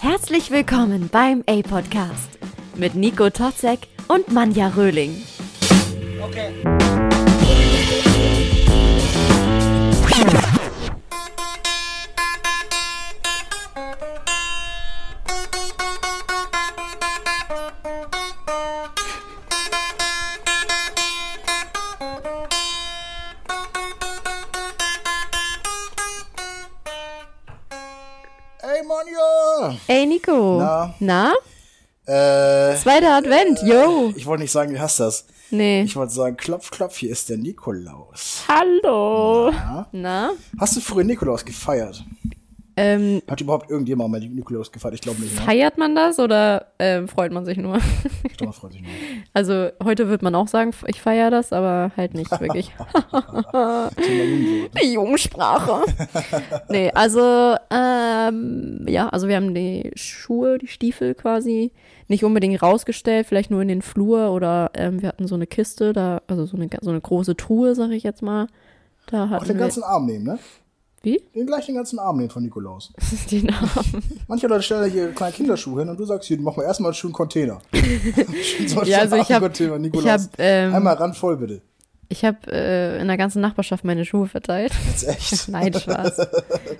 Herzlich willkommen beim A-Podcast mit Nico Totzek und Manja Röhling. Okay. Nico. Na? Na? Äh, Zweiter Advent, yo. ich wollte nicht sagen, du hast das. Nee. Ich wollte sagen, klopf, klopf, hier ist der Nikolaus. Hallo. Na? Hast du früher Nikolaus gefeiert? Ähm, Hat überhaupt irgendjemand mal Nikolaus gefeiert? Ich glaube nicht, ne? feiert man das oder ähm, freut man sich nur? Ich glaube, man freut sich nur. Also heute wird man auch sagen, ich feiere das, aber halt nicht wirklich. Die Jugendsprache. nee, also ähm, ja, also wir haben die Schuhe, die Stiefel quasi nicht unbedingt rausgestellt, vielleicht nur in den Flur oder ähm, wir hatten so eine Kiste, da also so eine so eine große Truhe, sag ich jetzt mal. Da Auch hatten den wir ganzen Arm nehmen, ne? Wie Den gleich den ganzen Arm nehmen von Nikolaus. die Namen. Manche Leute stellen hier kleine Kinderschuhe hin und du sagst, hier, machen wir erstmal einen schönen Container. So Ja, also ich hab- Container, Nikolaus. ich hab, ähm, Einmal randvoll, bitte. Ich habe äh, in der ganzen Nachbarschaft meine Schuhe verteilt. Jetzt echt. Nein, Spaß.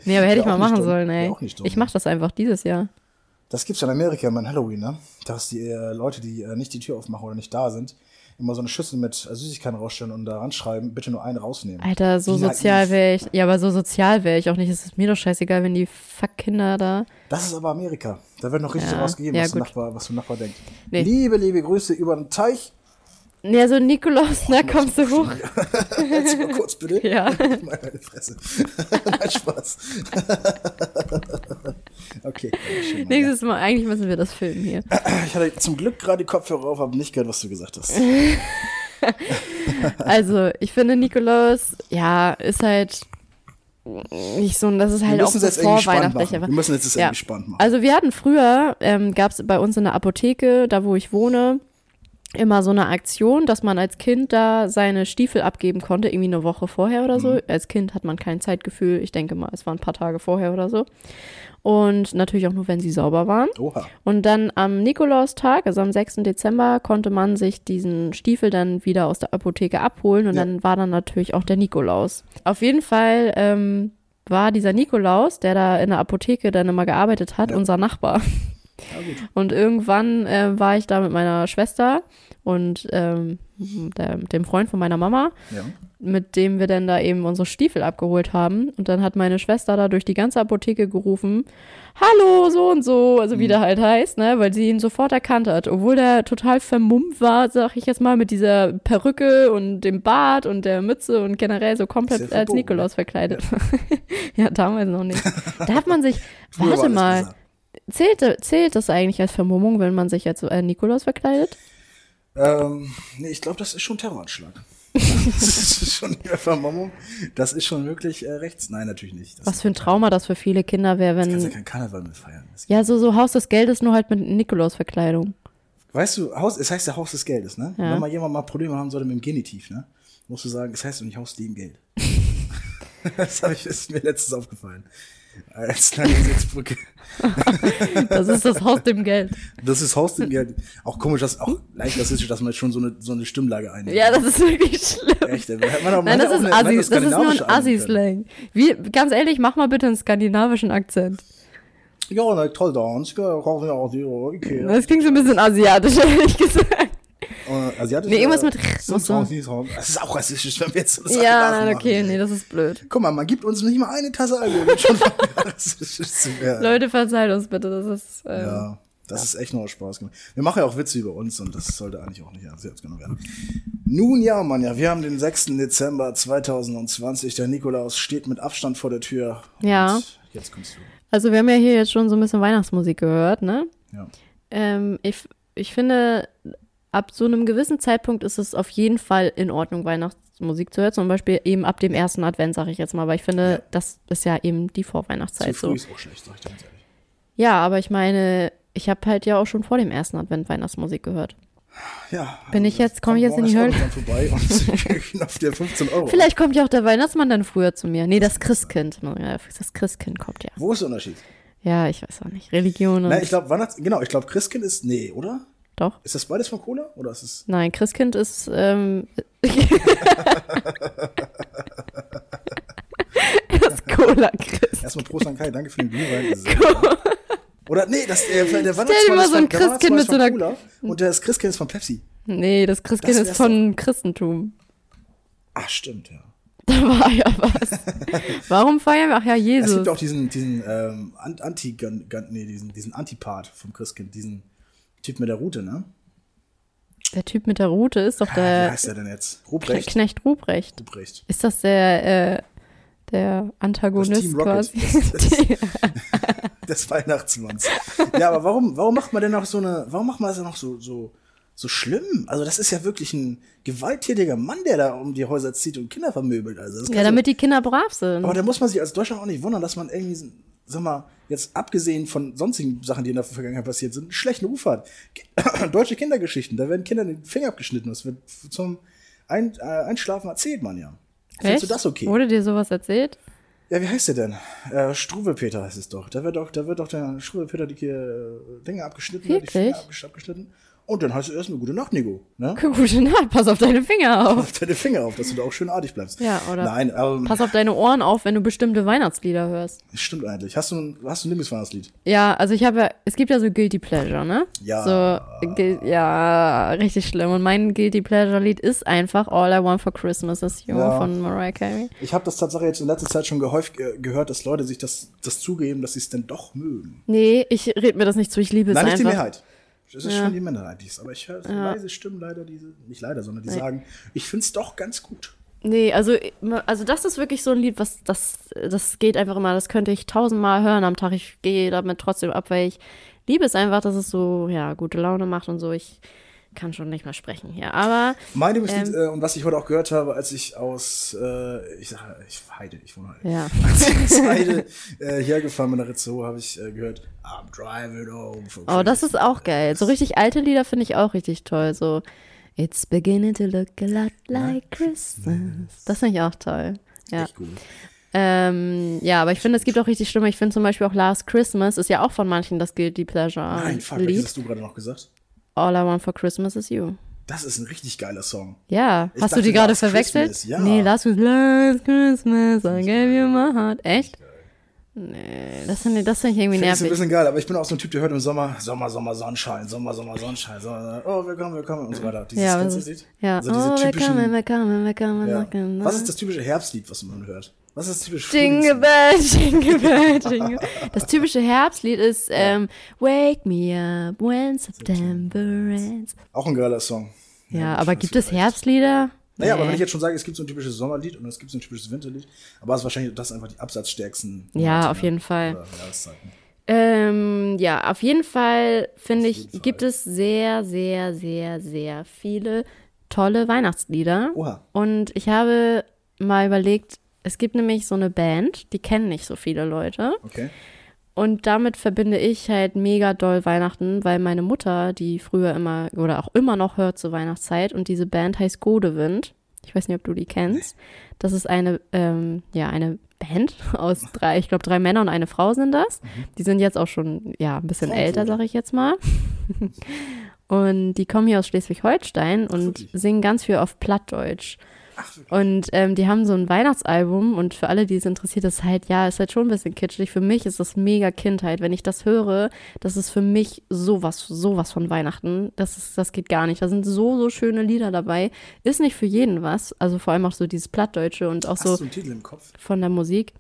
Nee, aber hätte ich mal machen dumm. sollen, ey. Ich mache das einfach dieses Jahr. Das gibt's ja in Amerika immer an Halloween, ne? Dass die äh, Leute, die äh, nicht die Tür aufmachen oder nicht da sind, immer so eine Schüssel mit äh, Süßigkeiten rausstellen und da ranschreiben, bitte nur einen rausnehmen. Alter, so Wie naiv. sozial wäre ich. Ja, aber so sozial wäre ich auch nicht. Es ist mir doch scheißegal, wenn die Fuck-Kinder da. Das ist aber Amerika. Da wird noch richtig Ja, rausgegeben, ja, was, der. Nachbar, was der Nachbar denkt. Nee. Liebe, liebe Grüße über den Teich. Ja, so Nikolaus, na kommst du hoch. Jetzt mal kurz bitte. Ja. Meine Fresse. Nein, Spaß. okay. schön, Mann. Nächstes Mal, eigentlich müssen wir das filmen hier. Ich hatte zum Glück gerade die Kopfhörer auf, habe nicht gehört, was du gesagt hast. Also, ich finde Nikolaus, ja, ist halt nicht so, das ist halt auch so vorweihnachtlich. Wir müssen jetzt das Ja. irgendwie spannend machen. Also wir hatten früher, ähm, gab es bei uns in der Apotheke, da wo ich wohne, immer so eine Aktion, dass man als Kind da seine Stiefel abgeben konnte, irgendwie eine Woche vorher oder Mhm. so. Als Kind hat man kein Zeitgefühl. Ich denke mal, es waren ein paar Tage vorher oder so. Und natürlich auch nur, wenn sie sauber waren. Oha. Und dann am Nikolaustag, also am 6. Dezember, konnte man sich diesen Stiefel dann wieder aus der Apotheke abholen und Ja. dann war dann natürlich auch der Nikolaus. Auf jeden Fall ähm, war dieser Nikolaus, der da in der Apotheke dann immer gearbeitet hat, Ja. unser Nachbar. Ja. Und irgendwann äh, war ich da mit meiner Schwester und ähm, der, dem Freund von meiner Mama, Ja. mit dem wir dann da eben unsere Stiefel abgeholt haben. Und dann hat meine Schwester da durch die ganze Apotheke gerufen, Hallo, so und so, also wie der halt heißt, ne, weil sie ihn sofort erkannt hat. Obwohl der total vermummt war, sag ich jetzt mal, mit dieser Perücke und dem Bart und der Mütze und generell so komplett ja als verboten, Nikolaus verkleidet. Ja. damals noch nicht. Darf man sich, warte mal. Zählt, zählt das eigentlich als Vermummung, wenn man sich als äh, Nikolaus verkleidet? Ähm, nee, ich glaube, das ist schon Terroranschlag. das ist schon eine Vermummung. Das ist schon wirklich äh, rechts. Nein, natürlich nicht. Das Was für ein Trauma das für viele Kinder wäre, kannst ja wenn. kein Karneval mit feiern. Das Ja, so, so Haus des Geldes, nur halt mit Nikolaus-Verkleidung. Weißt du, Haus, es heißt ja Haus des Geldes, ne? Ja. Wenn mal jemand mal Probleme haben sollte mit dem Genitiv, ne? Musst du sagen, es heißt doch nicht Haus dem Geld. das ich, ist mir letztens aufgefallen. Als Sitzbrücke. Das ist das Haus dem Geld. Das ist Haus dem Geld. Auch komisch, dass auch leicht rassistisch, dass man jetzt schon so eine, so eine Stimmlage einnimmt. Ja, das ist wirklich schlimm. Echt. Man auch- Nein, das auch ist, eine- Assi, das das ist nur ein. Assi-Slang. Ganz ehrlich, mach mal bitte einen skandinavischen Akzent. Ja, toll da. Die okay. Das klingt so ein bisschen asiatisch, ehrlich gesagt. Äh, Asiatisch. Nee, irgendwas mit so. muss so. Das ist auch rassistisch, wenn wir jetzt das Ja, nein, okay, nee, das ist blöd. Guck mal, man gibt uns nicht mal eine Tasse Alkohol, um schon rassistisch zu werden. Leute, verzeiht uns bitte, das ist, ähm, Ja, das ist echt nur Spaß gemacht. Wir machen ja auch Witze über uns und das sollte eigentlich auch nicht ernst genommen werden. Nun ja, Mann, ja, wir haben den 6. Dezember 2020. Der Nikolaus steht mit Abstand vor der Tür. Ja. Jetzt kommst du. Also wir haben ja hier jetzt schon so ein bisschen Weihnachtsmusik gehört, ne? Ja. Ähm, ich, ich finde, ab so einem gewissen Zeitpunkt ist es auf jeden Fall in Ordnung, Weihnachtsmusik zu hören. Zum Beispiel eben ab dem ersten Advent, sage ich jetzt mal, weil ich finde, Ja. das ist ja eben die Zu Vorweihnachtszeit früh so. ist auch schlecht, sag ich dir ganz ehrlich. Ja, aber ich meine, ich habe halt ja auch schon vor dem ersten Advent Weihnachtsmusik gehört. Ja. Bin ich jetzt- komm ich jetzt in die Hölle? vorbei und der 15 Euro. Vielleicht kommt ja auch der Weihnachtsmann dann früher zu mir. Nee, das Christkind. Ja, Das Christkind kommt ja. Wo ist der Unterschied? Ja, ich weiß auch nicht. Religion und. Nein, ich glaube, Weihnachts, genau, ich glaube, Christkind ist, nee, oder? Doch. Ist das beides von Cola? Oder ist es, Nein, Christkind ist. Ähm, das Cola Christ. erstmal Prost an Kai, danke für den Glühwein. Oder, nee, das, äh, der dir Weihnachtsmann mal ist so ein Christkind mit so einer- Cola und das Christkind ist von Pepsi. Nee, das Christkind Das ist von Christentum. Ach, stimmt, ja. Da war ja was. Warum feiern wir? Ach ja, Es Jesus. gibt auch diesen, diesen ähm, An- Anti, nee, diesen, diesen Antipart vom Christkind, diesen Typ mit der Rute, ne? Der Typ mit der Rute ist doch Ah, Wie der heißt der denn jetzt? Ruprecht? Knecht Ruprecht. Ruprecht. Ist das der, äh, der Antagonist quasi? des Weihnachtsmanns. Ja, aber warum, warum macht man denn noch so eine, warum macht man das denn noch so, so, so schlimm? Also, das ist ja wirklich ein gewalttätiger Mann, der da um die Häuser zieht und Kinder vermöbelt. Also, das ja, damit die Kinder brav sind. so, aber da muss man sich als Deutschland auch nicht wundern, dass man irgendwie, sag mal, jetzt abgesehen von sonstigen Sachen, die in der Vergangenheit passiert sind, einen schlechten Ruf hat. Deutsche Kindergeschichten, da werden Kindern den Finger abgeschnitten. Das wird zum Ein äh, Einschlafen erzählt man ja. Findest du Echt? das okay? Wurde dir sowas erzählt? Ja, wie heißt der denn? Äh, Struwelpeter heißt es doch. Da wird doch, da wird doch der Struwelpeter die äh, Dinge abgeschnitten, die Finger Wirklich? abgesch- abgeschnitten. Und dann heißt es erstmal gute Nacht, Nico. Ne? Gute Nacht, pass auf deine Finger auf. Auf deine Finger auf, dass du da auch schön artig bleibst. Ja, oder? Nein, ähm, Pass auf deine Ohren auf, wenn du bestimmte Weihnachtslieder hörst. stimmt eigentlich. Hast du ein, hast du ein Lieblingsweihnachtslied? Ja, also ich habe ja, es gibt ja so Guilty Pleasure, ne? Ja. So, ja, richtig schlimm. Und mein Guilty Pleasure Lied ist einfach All I Want for Christmas is You Ja. von Mariah Carey. Ich habe das tatsächlich jetzt in letzter Zeit schon gehäuft äh, gehört, dass Leute sich das, das zugeben, dass sie es denn doch mögen. Nee, ich red mir das nicht zu, ich liebe es Nein, nicht einfach. die Mehrheit. Das ist Ja. schon die die es. Aber ich höre so leise Stimmen leider, diese, nicht leider, sondern die sagen, ich find's doch ganz gut. Nee, also, also das ist wirklich so ein Lied, was das, das geht einfach immer, das könnte ich tausendmal hören am Tag. Ich gehe damit trotzdem ab, weil ich liebe es einfach, dass es so, ja, gute Laune macht und so. Ich kann schon nicht mehr sprechen hier. Aber Mein Lieblingslied, Ähm. äh, und was ich heute auch gehört habe, als ich aus, äh, ich sage, ich Heide, ich wohne Heide. ja. Als ich aus Heide äh, hergefahren bin nach Rizzo, habe ich äh, gehört, I'm driving home. for Oh, das Christmas." ist auch geil. So richtig alte Lieder finde ich auch richtig toll. So, It's beginning to look a lot like Christmas. Das finde ich auch toll. Ja. Echt gut. Ähm, ja, aber ich finde, es gibt auch richtig schlimme. Ich finde zum Beispiel auch Last Christmas ist ja auch von manchen das Guilty Pleasure Nein, fuck, Lied. hast du gerade noch gesagt? All I Want for Christmas is You. Das ist ein richtig geiler Song. Ja, Ich hast du dachte die gerade verwechselt? Christmas, ja. Nee, Last Christmas, I gave you my heart. Echt? Nee, das finde ich, das find ich irgendwie Finde ich ein nervig. bisschen geil, aber ich bin auch so ein Typ, der hört im Sommer, Sommer, Sommer, Sonnenschein, Sommer, Sommer, Sonnenschein, Sommer, oh, willkommen, willkommen und so weiter. Dieses Ja, ganze ist- Lied. Ja, Also diese oh, willkommen, willkommen, willkommen, ja. Was ist das typische Herbstlied, was man hört? Was ist das typische Jingle? Bell, Jingle Bell, Jingle. Das typische Herbstlied ist ähm, Wake me up when September ends. Auch ein geiler Song. Ja, gut, aber gibt es. Herbstlieder? Naja, aber Nee. wenn ich jetzt schon sage, es gibt so ein typisches Sommerlied und es gibt so ein typisches Winterlied, aber es ist wahrscheinlich das einfach die absatzstärksten. Ja, Monate, auf ne? jeden Fall. Ähm, ja, auf jeden Fall finde ich, Fall. gibt es sehr, sehr, sehr, sehr viele tolle Weihnachtslieder. Oha. Und ich habe mal überlegt, es gibt nämlich so eine Band, die kennen nicht so viele Leute. Okay. Und damit verbinde ich halt mega doll Weihnachten, weil meine Mutter, die früher immer oder auch immer noch hört zur Weihnachtszeit und diese Band heißt Godewind. Ich weiß nicht, ob du die kennst. Das ist eine, ähm, ja, eine Band aus drei, ich glaube, drei Männer und eine Frau sind das. Die sind jetzt auch schon, ja, ein bisschen Frankfurt. älter, sag ich jetzt mal. und die kommen hier aus Schleswig-Holstein und singen ganz viel auf Plattdeutsch. Und ähm, die haben so ein Weihnachtsalbum und für alle, die es interessiert, ist halt, ja, ist halt schon ein bisschen kitschig. Für mich ist das mega Kindheit. Wenn ich das höre, das ist für mich sowas, sowas von Weihnachten. Das ist, das geht gar nicht. Da sind so, so schöne Lieder dabei. Ist nicht für jeden was. Also vor allem auch so dieses Plattdeutsche und auch Hast so Kopf? von der Musik.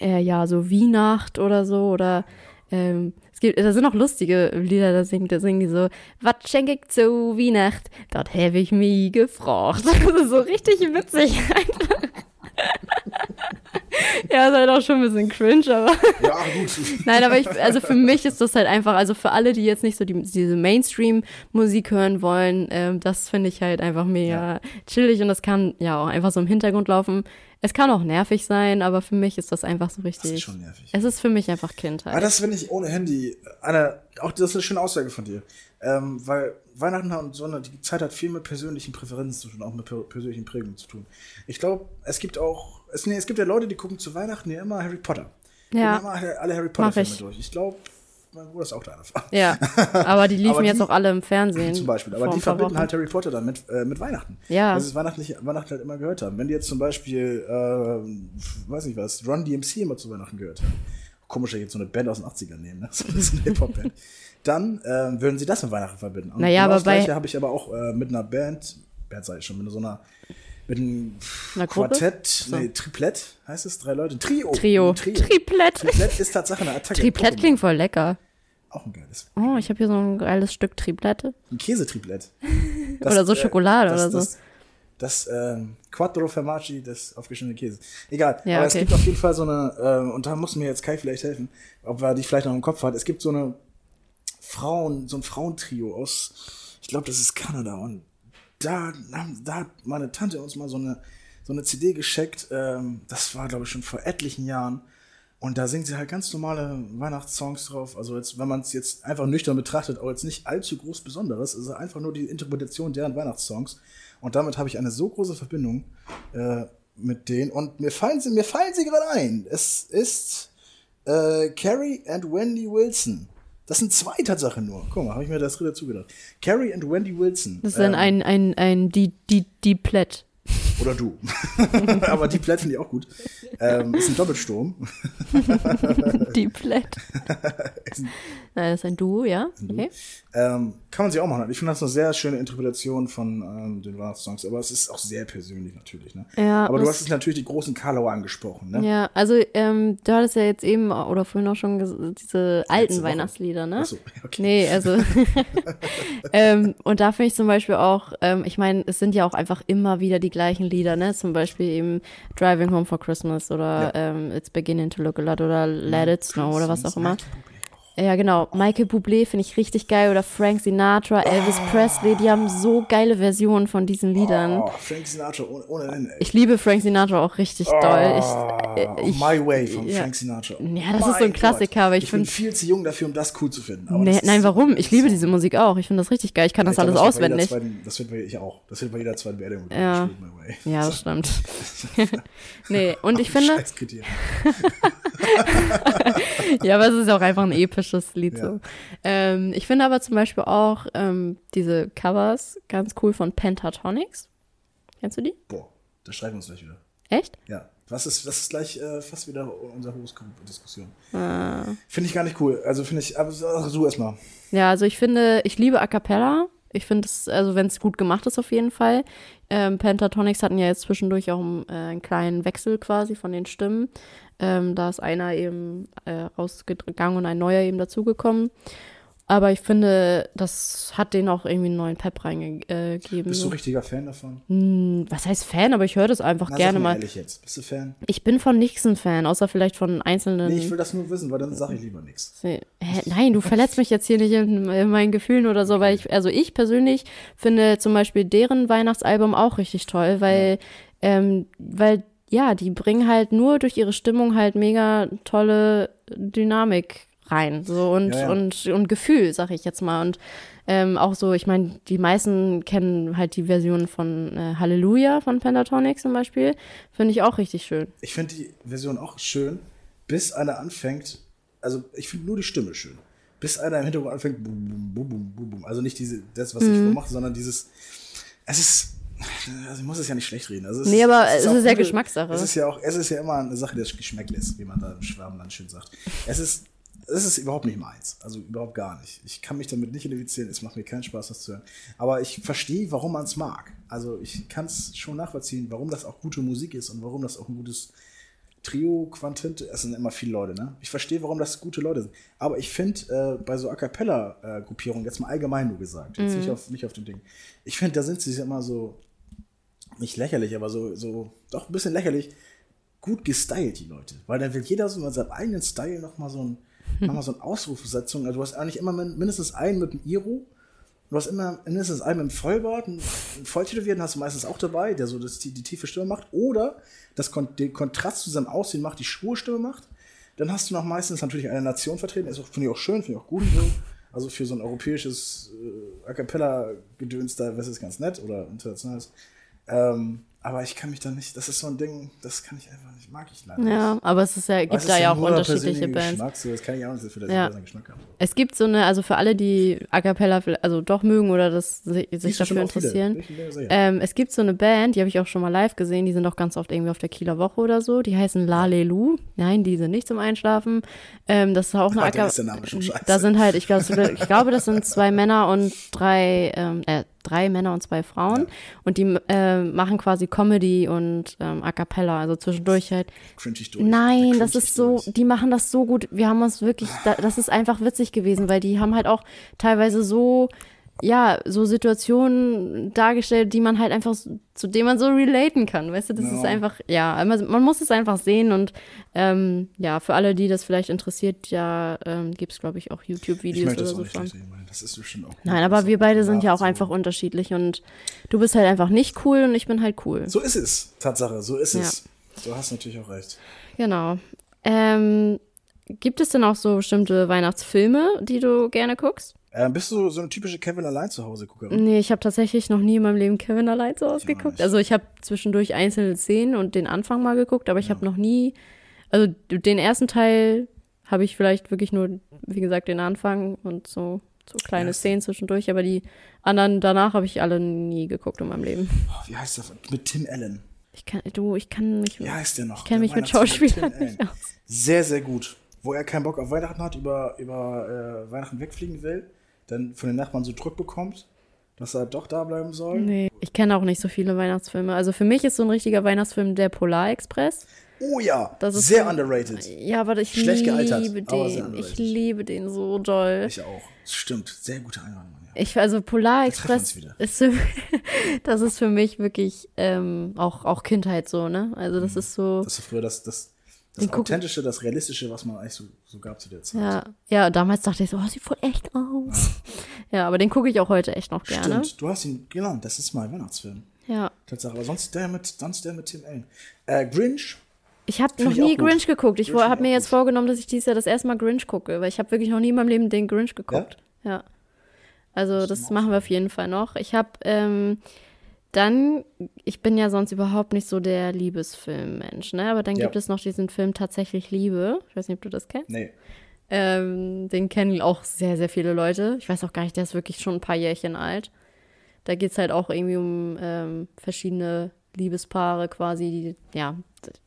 Äh, ja, so Weihnacht oder so oder ähm, es gibt, da sind auch lustige Lieder, da singt, da singen die so, was schenke ich zu Weihnacht? Dort habe ich mich gefragt. Also so richtig witzig einfach. ja, ist halt auch schon ein bisschen cringe, aber Ja, gut. Nein, aber ich, also für mich ist das halt einfach, also für alle, die jetzt nicht so die, diese Mainstream-Musik hören wollen, ähm, das finde ich halt einfach mega chillig und das kann ja auch einfach so im Hintergrund laufen. Es kann auch nervig sein, aber für mich ist das einfach so richtig. Das ist schon nervig. Es ist für mich einfach Kindheit. Aber das finde ich ohne Handy eine, auch das ist eine schöne Aussage von dir. Ähm, weil Weihnachten und so eine, die Zeit hat viel mit persönlichen Präferenzen zu tun, auch mit per persönlichen Prägungen zu tun. Ich glaube, es gibt auch, es, nee, es gibt ja Leute, die gucken zu Weihnachten ja immer Harry Potter. Ja. Haben alle Harry Potter-Filme durch. Ich glaube, mein Bruder ist auch da. Ja, aber die liefen Aber jetzt die- auch alle im Fernsehen. Zum Beispiel. Aber die verbinden halt Harry Potter dann mit, äh, mit Weihnachten. Ja. Das ist weihnachtlich, Weihnachten halt immer gehört haben. Wenn die jetzt zum Beispiel, äh, weiß nicht was, Run DMC immer zu Weihnachten gehört haben. Komisch, dass ich jetzt so eine Band aus den 80ern nehmen, ne? So eine Hip-Hop-Band. Dann ähm, würden sie das mit Weihnachten verbinden. Und Naja, genau aber das Gleiche habe ich aber auch äh, mit einer Band, Band sag ich schon, mit so einer, mit einem? Quartett, nee, Triplett heißt es, drei Leute, Trio. Trio. Trio. Triplett. Triplett ist Tatsache eine Attacke. Triplett klingt voll lecker. Auch ein geiles. Oh, ich habe hier so ein geiles Stück Triplette. Ein Käsetriplett. Oder so Schokolade das, oder so. Das, das ähm, Quattro Formaggi des aufgeschnittenen Käses. Egal. Ja, aber es okay. gibt auf jeden Fall so eine, ähm, und da muss mir jetzt Kai vielleicht helfen, ob er die vielleicht noch im Kopf hat. Es gibt so eine Frauen, so ein Frauentrio aus, ich glaube, das ist Kanada. Und da, da hat meine Tante uns mal so eine, so eine CD geschickt. Ähm, das war, glaube ich, schon vor etlichen Jahren. Und da singt sie halt ganz normale Weihnachtssongs drauf. Also jetzt, wenn man es jetzt einfach nüchtern betrachtet, auch jetzt nicht allzu groß Besonderes, ist einfach nur die Interpretation deren Weihnachtssongs. Und damit habe ich eine so große Verbindung äh, mit denen. Und mir fallen sie, sie gerade ein. Es ist äh, Carrie and Wendy Wilson. Das sind zwei Tatsachen nur. Guck mal, habe ich mir das dazu gedacht. Carrie and Wendy Wilson. Das ist dann Ähm, ein, ein, ein, die, die, die Plätt. Oder du. Aber die Plätt finde ich auch gut. Ähm, ist ein Doppelsturm. Die Plätt. Nein, das ist ein Duo, ja? Okay. Ähm, kann man sich auch machen. Ich finde das eine sehr schöne Interpretation von ähm, den Weihnachtssongs, aber es ist auch sehr persönlich natürlich. Ne? Ja, aber du hast jetzt natürlich die großen Karlauer angesprochen. Ne? Ja, also ähm, du hattest ja jetzt eben oder vorhin auch schon diese alten. Weihnachtslieder, ne? Ach so, okay. Nee, also ähm, und da finde ich zum Beispiel auch, ähm, ich meine, es sind ja auch einfach immer wieder die gleichen Lieder, ne? Zum Beispiel eben Driving Home for Christmas oder ähm, It's Beginning to Look a Lot oder Let It Snow oder was auch immer. Ja, genau. Michael Bublé finde ich richtig geil oder Frank Sinatra, Elvis Presley, die haben so geile Versionen von diesen Liedern. Oh, Frank Sinatra ohne, ohne Ende. Ich liebe Frank Sinatra auch richtig doll. Ich, Oh, äh, ich, My Way von ja. Frank Sinatra. Ja, das ist Mein so ein Klassiker, Gott. aber ich ich bin find- viel zu jung dafür, um das cool zu finden. Nee, das ist- nein, warum? Ich liebe diese Musik auch. Ich finde das richtig geil. Ich kann das Ich glaub, alles bei jeder auswendig. Zweiten, das wird bei ich auch. Das wird bei jeder zweiten Beerdigung Ja. My. Ja, das stimmt. nee, und ich finde, Scheißkriterium. ja, aber es ist auch einfach ein episches Lied Ja. so. Ähm, ich finde aber zum Beispiel auch ähm, diese Covers ganz cool von Pentatonics. Kennst du die? Boah, da schreiben wir uns gleich wieder. Echt? Ja, das ist, das ist gleich äh, fast wieder unsere Horoskop-Diskussion. Ah. Finde ich gar nicht cool. Also finde ich, aber du erstmal. Ja, also ich finde, ich liebe A Cappella. Ich finde es, also wenn es gut gemacht ist, auf jeden Fall. Ähm, Pentatonics hatten ja jetzt zwischendurch auch einen, äh, einen kleinen Wechsel quasi von den Stimmen. Ähm, da ist einer eben äh, rausgegangen und ein neuer eben dazugekommen. Aber ich finde, das hat denen auch irgendwie einen neuen Pep reingegeben. Bist du richtiger Fan davon? Hm, was heißt Fan? Aber ich höre das einfach Na, gerne mal. ehrlich jetzt. Bist du Fan? Ich bin von nix ein Fan, außer vielleicht von einzelnen. Nee, ich will das nur wissen, weil dann sage ich lieber nichts. Nein, du verletzt mich jetzt hier nicht in, in meinen Gefühlen oder so, weil ich, also ich persönlich finde zum Beispiel deren Weihnachtsalbum auch richtig toll, weil, ähm, weil, ja, die bringen halt nur durch ihre Stimmung halt mega tolle Dynamik rein, so und, Ja, ja. und, und Gefühl, sag ich jetzt mal. Und ähm, auch so, ich meine, die meisten kennen halt die Version von äh, Halleluja von Pentatonic zum Beispiel. Finde ich auch richtig schön. Ich finde die Version auch schön, bis einer anfängt, also ich finde nur die Stimme schön. Bis einer im Hintergrund anfängt, bum, bum, bum, bum, bum, bum. Also nicht diese, das, was ich Mhm. vormache, sondern dieses, es ist, also ich muss es ja nicht schlecht reden. Also es Nee, aber es auch ist ja gute- Geschmackssache. Es ist ja auch, es ist ja immer eine Sache des Geschmäckles, wie man da im Schwabenland schön sagt. Es ist, es ist überhaupt nicht meins. Also überhaupt gar nicht. Ich kann mich damit nicht identifizieren. Es macht mir keinen Spaß, das zu hören. Aber ich verstehe, warum man es mag. Also ich kann es schon nachvollziehen, warum das auch gute Musik ist und warum das auch ein gutes Trio, Quantint, es sind immer viele Leute, ne? Ich verstehe, warum das gute Leute sind. Aber ich finde, äh, bei so A Cappella-Gruppierungen, jetzt mal allgemein nur gesagt, jetzt nicht, auf, nicht auf dem Ding, ich finde, da sind sie immer so, nicht lächerlich, aber so, so, doch ein bisschen lächerlich, gut gestylt, die Leute. Weil dann will jeder so mit seinem eigenen Style nochmal so ein, noch mal so eine Ausrufsetzung. Also du hast eigentlich immer min- mindestens einen mit dem Iro, Du hast immer mindestens einen mit dem Vollbart, einen Volltätowierten hast du meistens auch dabei, der so das, die, die tiefe Stimme macht. Oder das Kon den Kontrast zu seinem Aussehen macht, die schwule Stimme macht. Dann hast du noch meistens natürlich eine Nation vertreten. Ist auch- Finde ich auch schön, finde ich auch gut. So. Also für so ein europäisches äh, A Cappella-Gedöns, da wäre es ganz nett oder internationales. Ähm, aber ich kann mich da nicht, das ist so ein Ding, das kann ich einfach nicht, mag ich leider Ja, nicht. aber es ist ja, gibt da ja auch unterschiedliche Bands. So, das kann ich auch nicht dafür, dass Ja. Geschmack habe. Es gibt so eine, also für alle, die A Cappella also doch mögen oder das, sich, sich dafür interessieren. Ähm, es gibt so eine Band, die habe ich auch schon mal live gesehen, die sind auch ganz oft irgendwie auf der Kieler Woche oder so. Die heißen Lalelu. Nein, die sind nicht zum Einschlafen. Ähm, das ist auch eine A Cappella. Da sind halt, ich glaube, ich glaube, das sind zwei Männer und drei, ähm, äh, drei Männer und zwei Frauen. Und die äh, machen quasi Comedy und ähm, A Cappella, also zwischendurch halt. Cringe ich durch. Nein, Da das ist so, die machen das so gut. Wir haben uns wirklich, da- das ist einfach witzig gewesen, weil die haben halt auch teilweise so, ja, so Situationen dargestellt, die man halt einfach, zu denen man so relaten kann. Weißt du, das Ja. ist einfach, ja, man, muss es einfach sehen und ähm, ja, für alle, die das vielleicht interessiert, ja, ähm, gibt es, glaube ich, auch YouTube-Videos oder so von. Das ist bestimmt auch. Nein, aber wir beide sind ja auch so. einfach unterschiedlich und du bist halt einfach nicht cool und ich bin halt cool. So ist es. Tatsache, so ist Ja. es. Du hast natürlich auch recht. Genau. Ähm, gibt es denn auch so bestimmte Weihnachtsfilme, die du gerne guckst? Ähm, bist du so eine typische Kevin allein zu Hause Guckerin? Nee, ich habe tatsächlich noch nie in meinem Leben Kevin allein zu Hause auch geguckt. Also ich habe zwischendurch einzelne Szenen und den Anfang mal geguckt, aber ich habe noch nie, also den ersten Teil habe ich vielleicht wirklich nur, wie gesagt, den Anfang und so, so kleine Ja. Szenen zwischendurch, aber die anderen danach habe ich alle nie geguckt in meinem Leben. Oh, wie heißt der? Mit Tim Allen. Ich kann, du, ich kann mich, Wie heißt der noch? ich kenne mich mit Schauspielern nicht aus. Sehr, sehr gut. Wo er keinen Bock auf Weihnachten hat, über, über äh, Weihnachten wegfliegen will, dann von den Nachbarn so Druck bekommt, dass er doch da bleiben soll. Nee, ich kenne auch nicht so viele Weihnachtsfilme. Also für mich ist so ein richtiger Weihnachtsfilm der Polar Express. Oh ja, Das ist sehr underrated. Ja, aber ich Schlecht gealtert, liebe sehr den. Ich liebe den so doll. Ich auch. Stimmt, sehr gute Einladung. Ja. Ich, also Polar Wir treffen Express uns wieder. ist für, das ist für mich wirklich ähm, auch, auch Kindheit so, ne? Also das ist so, Das ist früher das, das, das Den Authentische, das Realistische, was man eigentlich so, so gab zu der Zeit. ja, ja, damals dachte ich so, oh, sieht voll echt aus. Ja, aber den gucke ich auch heute echt noch gerne. Stimmt, du hast ihn, genau, das ist mein Weihnachtsfilm. Ja. Tatsache, aber sonst der mit, sonst der mit Tim Allen. Äh, Grinch, Ich habe noch nie gut. Grinch geguckt. Ich habe mir jetzt gut. vorgenommen, dass ich dieses Jahr das erste Mal Grinch gucke, weil ich habe wirklich noch nie in meinem Leben den Grinch geguckt. Ja. Also das machen wir auf jeden Fall noch. Ich habe ähm, dann, ich bin ja sonst überhaupt nicht so der Liebesfilmmensch, ne? Aber dann Ja. gibt es noch diesen Film Tatsächlich Liebe. Ich weiß nicht, ob du das kennst. nee. Ähm, den kennen auch sehr, sehr viele Leute. Ich weiß auch gar nicht, der ist wirklich schon ein paar Jährchen alt. Da geht es halt auch irgendwie um ähm, verschiedene Liebespaare quasi. Die, ja,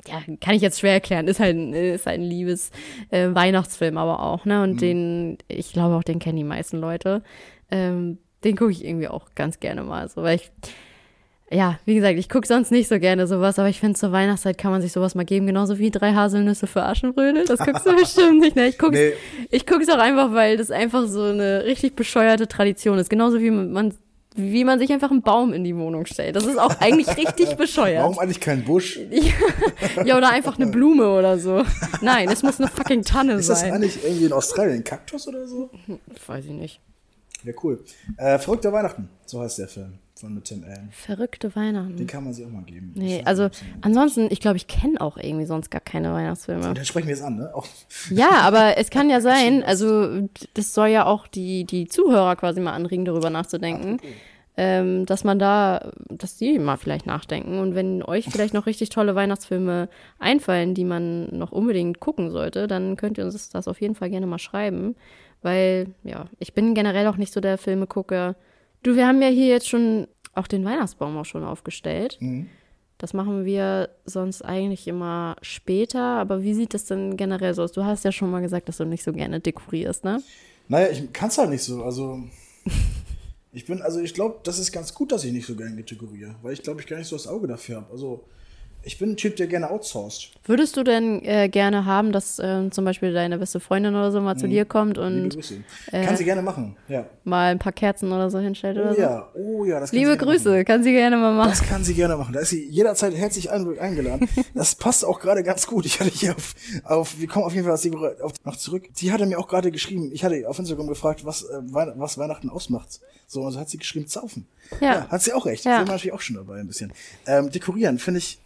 ja, kann ich jetzt schwer erklären. Ist halt, ein- ist halt ein Liebes äh, Weihnachtsfilm aber auch, ne? Und den, ich glaube auch, den kennen die meisten Leute. Ähm, den gucke ich irgendwie auch ganz gerne mal so, weil ich ja, wie gesagt, ich gucke sonst nicht so gerne sowas, aber ich finde, zur Weihnachtszeit kann man sich sowas mal geben, genauso wie drei Haselnüsse für Aschenbrödel. Das guckst du bestimmt nicht, ne? Ich guck's, Nee. ich guck's auch einfach, weil das einfach so eine richtig bescheuerte Tradition ist. Genauso wie man, wie man sich einfach einen Baum in die Wohnung stellt. Das ist auch eigentlich richtig bescheuert. Warum eigentlich kein Busch? Ja, oder einfach eine Blume oder so. Nein, es muss eine fucking Tanne Ist das sein. eigentlich irgendwie in Australien ein Kaktus oder so? Weiß ich nicht. Ja, cool. Äh, Verrückter Weihnachten, so heißt der Film von mit Tim Allen. Verrückte Weihnachten. Den kann man sich auch mal geben. Nee, also ansonsten, ich glaube, ich kenne auch irgendwie sonst gar keine Weihnachtsfilme. Und dann sprechen wir jetzt an, ne? Auch, Ja, aber es kann ja sein, also das soll ja auch die, die Zuhörer quasi mal anregen, darüber nachzudenken, ähm, dass man da, dass die mal vielleicht nachdenken. Und wenn euch vielleicht noch richtig tolle Weihnachtsfilme einfallen, die man noch unbedingt gucken sollte, dann könnt ihr uns das auf jeden Fall gerne mal schreiben. Weil, ja, ich bin generell auch nicht so der Filmegucker. Du, wir haben ja hier jetzt schon auch den Weihnachtsbaum auch schon aufgestellt. Das machen wir sonst eigentlich immer später, aber wie sieht das denn generell so aus? Du hast ja schon mal gesagt, dass du nicht so gerne dekorierst, ne? naja, ich kann es halt nicht so. Also, ich bin, also ich glaube, das ist ganz gut, dass ich nicht so gerne dekoriere, weil ich glaube, ich gar nicht so das Auge dafür habe. Also, ich bin ein Typ, der gerne outsourced. Würdest du denn äh, gerne haben, dass ähm, zum Beispiel deine beste Freundin oder so mal zu dir kommt Liebe und Grüße. kann sie gerne machen, ja. mal ein paar Kerzen oder so hinstellt Oh oder so? ja, oh ja, das kann Liebe Grüße, Machen. kann sie gerne mal machen. Das kann sie gerne machen. Da ist sie jederzeit herzlich ein eingeladen. Das passt auch gerade ganz gut. Ich hatte hier auf, auf wir kommen auf jeden Fall auf, noch zurück. Sie hatte mir auch gerade geschrieben, ich hatte auf Instagram gefragt, was, äh, was Weihnachten ausmacht. So, und so hat sie geschrieben, Zaufen. Ja. hat sie auch recht. Ja. Sind wir natürlich auch schon dabei ein bisschen. Ähm, dekorieren finde ich,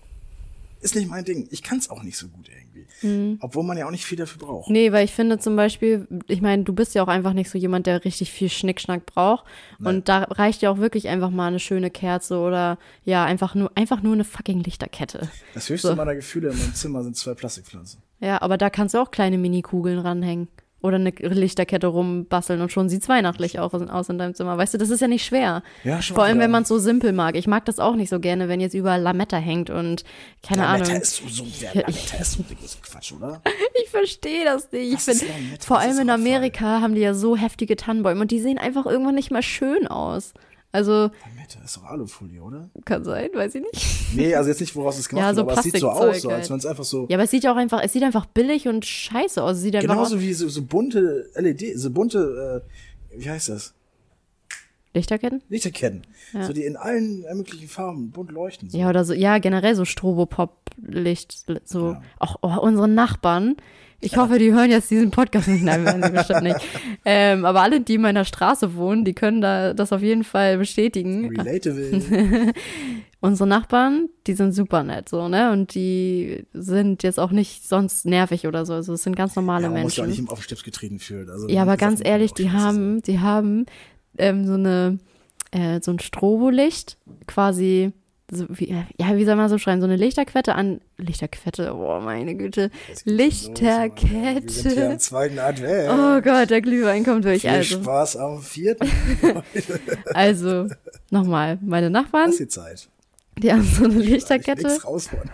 ist nicht mein Ding. Ich kann es auch nicht so gut irgendwie. Mhm. Obwohl man ja auch nicht viel dafür braucht. Nee, weil ich finde zum Beispiel, ich meine, du bist ja auch einfach nicht so jemand, der richtig viel Schnickschnack braucht. Und da reicht ja auch wirklich einfach mal eine schöne Kerze oder ja, einfach nur, einfach nur eine fucking Lichterkette. Das höchste So. meiner Gefühle in meinem Zimmer sind zwei Plastikpflanzen. Ja, aber da kannst du auch kleine Mini-Kugeln ranhängen. Oder eine Lichterkette rumbasteln und schon sieht's weihnachtlich auch aus in deinem Zimmer. Weißt du, das ist ja nicht schwer. Ja, schon Vor allem, wenn man es so simpel mag. Ich mag das auch nicht so gerne, wenn jetzt überall Lametta hängt und keine Lametta Ahnung. ist so, so, der Lametta ist so Quatsch, oder? Ich verstehe das nicht. Ich Was finde, vor allem in. Amerika haben die ja so heftige Tannenbäume und die sehen einfach irgendwann nicht mal schön aus. Also, Lametta ist doch Alufolie, oder? kann sein, weiß ich nicht. Nee, also jetzt nicht, woraus es gemacht Ja, wird, so aber es sieht so aus, so, als halt. wenn es einfach so. Ja, aber es sieht ja auch einfach, es sieht einfach billig und scheiße aus. Es sieht genauso wie so, so bunte LED, so bunte, äh, wie heißt das? Lichterketten? Lichterketten. So die in allen möglichen Farben bunt leuchten. So. Ja, oder so, ja, generell so Strobopop-Licht. So, Ja. auch oh, unsere Nachbarn. Ich hoffe, die hören jetzt diesen Podcast nicht. Nein, werden sie bestimmt nicht. Ähm, aber alle, die in meiner Straße wohnen, die können da das auf jeden Fall bestätigen. Relatable. Unsere Nachbarn, die sind super nett, so, ne? Und die sind jetzt auch nicht sonst nervig oder so. Also, es sind ganz normale ja, man muss ja Menschen. auch nicht auf den Stips getreten fühlen. Also, Ja, aber ganz ehrlich, die haben, die haben ähm, so eine äh, so ein Strobolicht, quasi, so wie, ja, wie soll man so schreiben, so eine Lichterquette an Lichterquette, oh meine Güte, schon los. Wir sind hier am Lichterkette. zweiten Advent. Oh Gott, der Glühwein kommt durch. Viel Also, Spaß am vierten. also nochmal, meine Nachbarn, Das ist die Zeit. die haben so eine Ich Lichterkette. rausholen.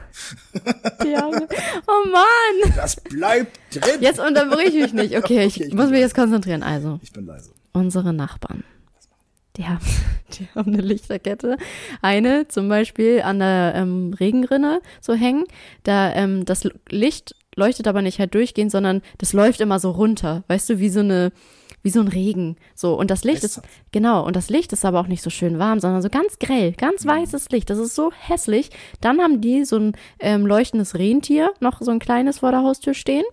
Die haben, oh Mann, Das bleibt drin. jetzt unterbrich mich nicht. Okay, ich Okay, ich muss bin mich jetzt konzentrieren. Also, Ich bin leise. unsere Nachbarn. Die haben, die haben eine Lichterkette. Eine zum Beispiel an der ähm, Regenrinne so hängen. Da ähm, das Licht leuchtet aber nicht halt durchgehend, sondern das läuft immer so runter. Weißt du, wie so eine, wie so ein Regen. So. Und das Licht ist, genau, und das Licht ist aber auch nicht so schön warm, sondern so ganz grell, ganz weißes Licht. Das ist so hässlich. Dann haben die so ein ähm, leuchtendes Rentier, noch so ein kleines vor der Haustür stehen.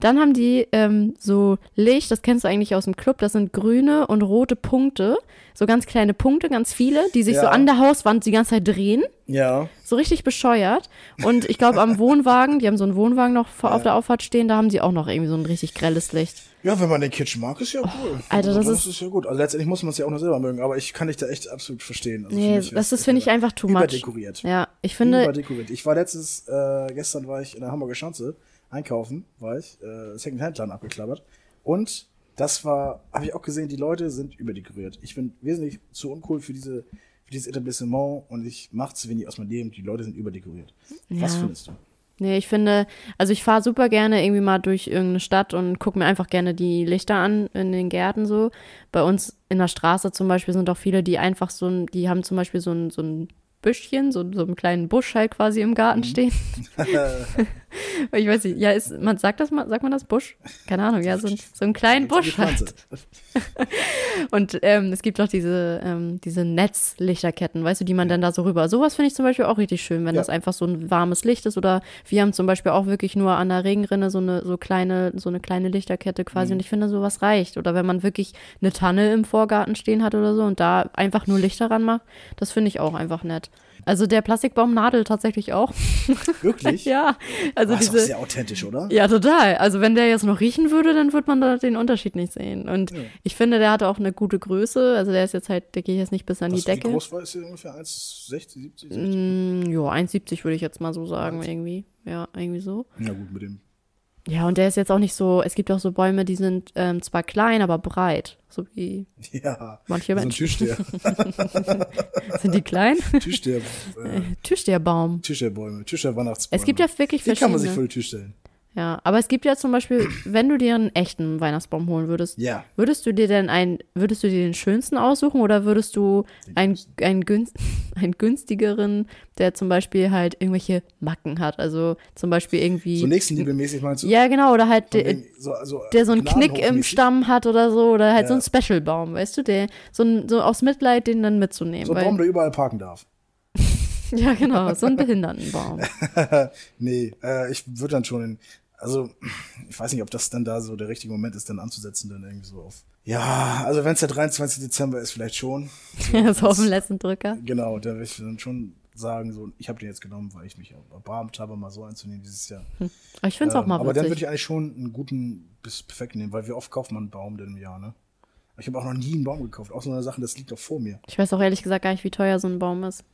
Dann haben die ähm, so Licht, das kennst du eigentlich aus dem Club, das sind grüne und rote Punkte. So ganz kleine Punkte, ganz viele, die sich so Ja. an der Hauswand die ganze Zeit drehen. Ja. So richtig bescheuert. Und ich glaube, am Wohnwagen, die haben so einen Wohnwagen noch vor, auf der Auffahrt stehen, da haben sie auch noch irgendwie so ein richtig grelles Licht. Ja, wenn man den Kitchen mag, ist ja cool. Oh, Alter, das Dann ist- ja gut. Also letztendlich muss man es ja auch noch selber mögen, aber ich kann dich da echt absolut verstehen. Also Nee, das ist ist, finde ich, einfach too much. Überdekoriert. Ja, ich finde, Überdekoriert. Ich war letztes, äh, gestern war ich in der Hamburger Schanze, einkaufen, war ich, äh, Second-Hand-Laden abgeklappert. Und das war, habe ich auch gesehen, die Leute sind überdekoriert. Ich bin wesentlich zu uncool für diese für dieses Etablissement und ich mache zu wenig aus meinem Leben. Die Leute sind überdekoriert. Was Ja. findest du? Nee, ich finde, also ich fahre super gerne irgendwie mal durch irgendeine Stadt und gucke mir einfach gerne die Lichter an in den Gärten so. Bei uns in der Straße zum Beispiel sind auch viele, die einfach so ein, die haben zum Beispiel so ein, so ein Büschchen, so, so einen kleinen Busch halt quasi im Garten stehen. ich weiß nicht, ja, ist, man sagt das mal, sagt man das Busch? Keine Ahnung, ja, so, ein- so einen kleinen Busch halt. Und ähm, es gibt auch diese, ähm, diese Netzlichterketten, weißt du, die man dann da so rüber. Sowas finde ich zum Beispiel auch richtig schön, wenn Ja. das einfach so ein warmes Licht ist. Oder wir haben zum Beispiel auch wirklich nur an der Regenrinne so eine so kleine, so eine kleine Lichterkette quasi. Und ich finde, sowas reicht. Oder wenn man wirklich eine Tanne im Vorgarten stehen hat oder so und da einfach nur Lichter ranmacht, das finde ich auch einfach nett. Also der Plastikbaum nadelt tatsächlich auch. Wirklich? ja, also Das ist auch diese. sehr authentisch, oder? Ja, total. Also wenn der jetzt noch riechen würde, dann würde man da den Unterschied nicht sehen. Und ich finde, der hatte auch eine gute Größe. Also der ist jetzt halt, der geht jetzt nicht bis an Was, die Decke. Wie groß war es ungefähr? 1,60, 70, 60? Mm, ja, 1,70 würde ich jetzt mal so sagen, irgendwie. Ja, irgendwie so. Ja gut, mit dem. Ja, und der ist jetzt auch nicht so, es gibt auch so Bäume, die sind ähm, zwar klein, aber breit. So wie Ja. manche So Menschen. Tischster. Sind die klein? Tischster, äh, Tischsterbaum. Tischsterbäume, Tischster-Weihnachtsbäume. Es gibt ja wirklich Die kann man sich verschiedene. vor die Tür stellen. Ja, aber es gibt ja zum Beispiel, wenn du dir einen echten Weihnachtsbaum holen würdest, Ja. Würdest du dir denn ein, würdest du dir den schönsten aussuchen oder würdest du einen, einen, günst, einen günstigeren, der zum Beispiel halt irgendwelche Macken hat? Also zum Beispiel irgendwie. So nächstenliebemäßig meinst du? ja, genau, oder halt der, so, so der so einen Knick im? Stamm hat oder so, oder halt so Ja. ein Special-Baum, weißt du, der so, ein, so aus Mitleid den dann mitzunehmen. So ein Baum, der überall parken darf. ja, genau, so ein Behindertenbaum. nee, äh, ich würde dann schon in, also ich weiß nicht, ob das dann da so der richtige Moment ist, dann anzusetzen, dann irgendwie so auf. Ja, also wenn es der 23. Dezember ist, vielleicht schon. so auf dem letzten Drücker. Genau, da will ich dann schon sagen, so, ich habe den jetzt genommen, weil ich mich erbarmt habe, mal so einzunehmen dieses Jahr. Aber ich finde es auch Ähm, mal aber dann würde ich eigentlich schon einen guten bis perfekten nehmen, weil wie oft kauft man einen Baum denn im Jahr, ne? Ich habe auch noch nie einen Baum gekauft, auch so eine Sache, das liegt doch vor mir. Ich weiß auch ehrlich gesagt gar nicht, wie teuer so ein Baum ist.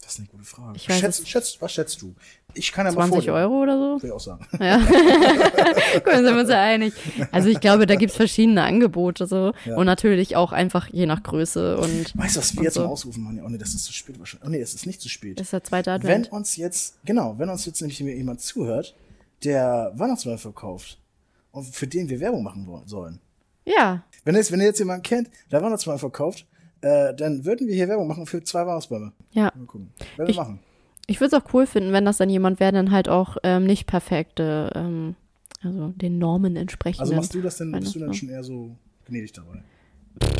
Das ist eine gute Frage. Ich weiß Schätz, es- schätz, was schätzt du? Ich kann ja mal 20 vorlegen. Euro oder so? Will ich auch sagen. Ja. Mal, sind wir uns ja einig. Also ich glaube, da gibt es verschiedene Angebote so. Ja. Und natürlich auch einfach je nach Größe und Weißt du, was wir jetzt so. mal ausrufen, Mann? Oh nee, das ist zu spät wahrscheinlich. Oh nee, es ist nicht zu spät. ist der zweite Wenn Advent. uns jetzt, genau, wenn uns jetzt nämlich jemand zuhört, der Weihnachtsbaum verkauft und für den wir Werbung machen wollen, sollen. Ja, Wenn jetzt, wenn ihr jetzt jemanden kennt, der Weihnachtsbaum verkauft, äh, dann würden wir hier Werbung machen für zwei Weihnachtsbäume. ja. Mal gucken. Werden wir Ich- machen. Ich würde es auch cool finden, wenn das dann jemand wäre, dann halt auch ähm, nicht perfekte, ähm, also den Normen entsprechend. Also machst du das denn, bist du dann schon eher so gnädig dabei?